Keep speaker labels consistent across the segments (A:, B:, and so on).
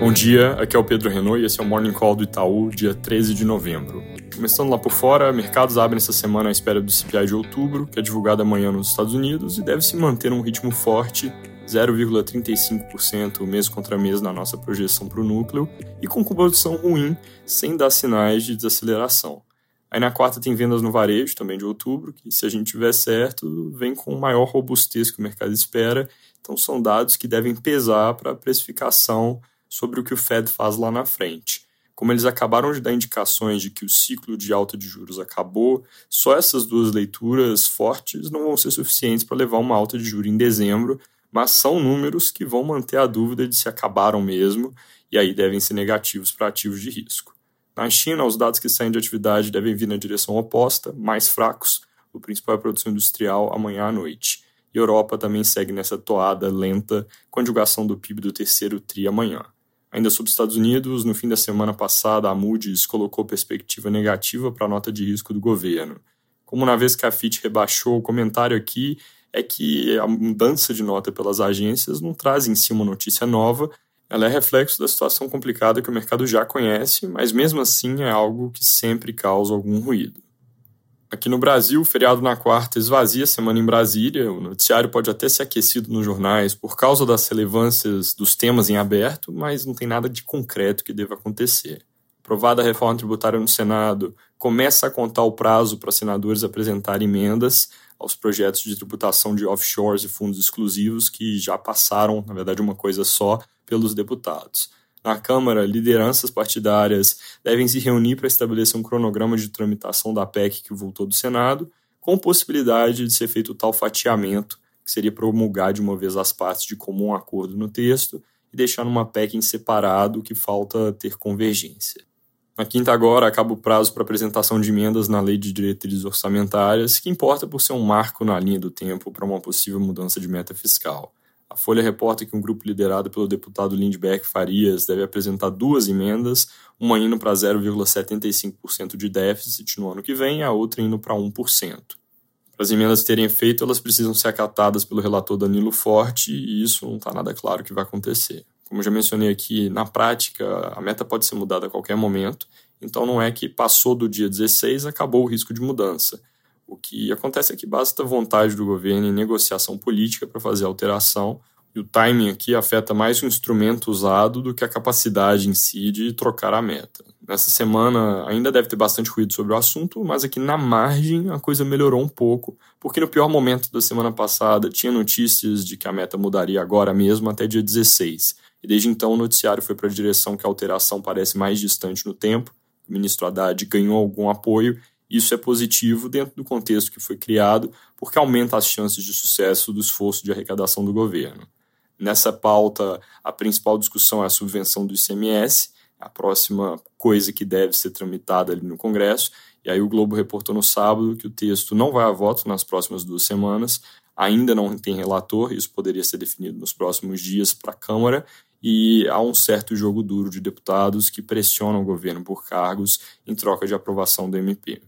A: Bom dia, aqui é o Pedro Renault e esse é o Morning Call do Itaú, dia 13 de novembro. Começando lá por fora, mercados abrem essa semana à espera do CPI de outubro, que é divulgado amanhã nos Estados Unidos e deve se manter um ritmo forte, 0,35% mês contra mês na nossa projeção para o núcleo, e com composição ruim, sem dar sinais de desaceleração. Aí na quarta tem vendas no varejo, também de outubro, que se a gente tiver certo, vem com maior robustez que o mercado espera. Então são dados que devem pesar para a precificação sobre o que o Fed faz lá na frente. Como eles acabaram de dar indicações de que o ciclo de alta de juros acabou, só essas duas leituras fortes não vão ser suficientes para levar uma alta de juros em dezembro, mas são números que vão manter a dúvida de se acabaram mesmo e aí devem ser negativos para ativos de risco. Na China, os dados que saem de atividade devem vir na direção oposta, mais fracos. O principal é a produção industrial amanhã à noite. E Europa também segue nessa toada lenta divulgação do PIB do terceiro TRI amanhã. Ainda sobre os Estados Unidos, no fim da semana passada, a Moody's colocou perspectiva negativa para a nota de risco do governo. Como na vez que a FIT rebaixou, o comentário aqui é que a mudança de nota pelas agências não traz em si uma notícia nova, ela é reflexo da situação complicada que o mercado já conhece, mas mesmo assim é algo que sempre causa algum ruído. Aqui no Brasil, o feriado na quarta esvazia a semana em Brasília. O noticiário pode até ser aquecido nos jornais por causa das relevâncias dos temas em aberto, mas não tem nada de concreto que deva acontecer. Aprovada a reforma tributária no Senado, começa a contar o prazo para senadores apresentarem emendas aos projetos de tributação de offshores e fundos exclusivos que já passaram, na verdade, uma coisa só, pelos deputados. Na Câmara, lideranças partidárias devem se reunir para estabelecer um cronograma de tramitação da PEC que voltou do Senado, com possibilidade de ser feito tal fatiamento, que seria promulgar de uma vez as partes de comum acordo no texto e deixar numa PEC em separado que falta ter convergência. Na quinta agora acaba o prazo para apresentação de emendas na Lei de Diretrizes Orçamentárias, que importa por ser um marco na linha do tempo para uma possível mudança de meta fiscal. A Folha reporta que um grupo liderado pelo deputado Lindbergh Farias deve apresentar duas emendas, uma indo para 0,75% de déficit no ano que vem a outra indo para 1%. Para as emendas terem efeito, elas precisam ser acatadas pelo relator Danilo Forte e isso não está nada claro que vai acontecer. Como já mencionei aqui, na prática, a meta pode ser mudada a qualquer momento, então não é que passou do dia 16 acabou o risco de mudança. O que acontece é que basta vontade do governo em negociação política para fazer alteração, e o timing aqui afeta mais o instrumento usado do que a capacidade em si de trocar a meta. Nessa semana ainda deve ter bastante ruído sobre o assunto, mas aqui na margem a coisa melhorou um pouco, porque no pior momento da semana passada tinha notícias de que a meta mudaria agora mesmo até dia 16. E desde então o noticiário foi para a direção que a alteração parece mais distante no tempo. O ministro Haddad ganhou algum apoio isso é positivo dentro do contexto que foi criado, porque aumenta as chances de sucesso do esforço de arrecadação do governo. Nessa pauta, a principal discussão é a subvenção do ICMS, a próxima coisa que deve ser tramitada ali no Congresso. E aí o Globo reportou no sábado que o texto não vai a voto nas próximas duas semanas, ainda não tem relator, isso poderia ser definido nos próximos dias para a Câmara, e há um certo jogo duro de deputados que pressionam o governo por cargos em troca de aprovação do MP.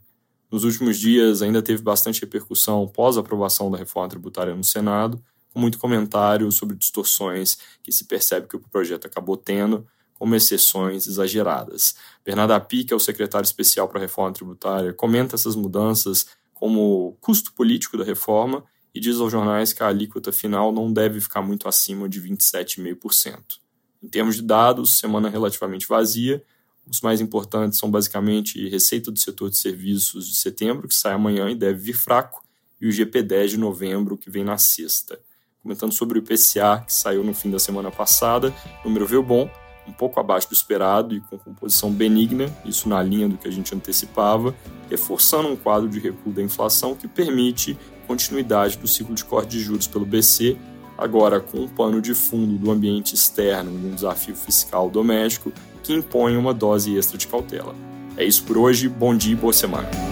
A: Nos últimos dias, ainda teve bastante repercussão pós-aprovação da reforma tributária no Senado, com muito comentário sobre distorções que se percebe que o projeto acabou tendo, como exceções exageradas. Bernardo Api, que é o secretário especial para a reforma tributária, comenta essas mudanças como custo político da reforma e diz aos jornais que a alíquota final não deve ficar muito acima de 27,5%. Em termos de dados, semana relativamente vazia, os mais importantes são basicamente receita do setor de serviços de setembro, que sai amanhã e deve vir fraco, e o GP10 de novembro, que vem na sexta. Comentando sobre o IPCA, que saiu no fim da semana passada, o número veio bom, um pouco abaixo do esperado e com composição benigna, isso na linha do que a gente antecipava, reforçando um quadro de recuo da inflação que permite continuidade do ciclo de corte de juros pelo BC, agora com um pano de fundo do ambiente externo e um desafio fiscal doméstico que impõe uma dose extra de cautela. É isso por hoje, bom dia e boa semana.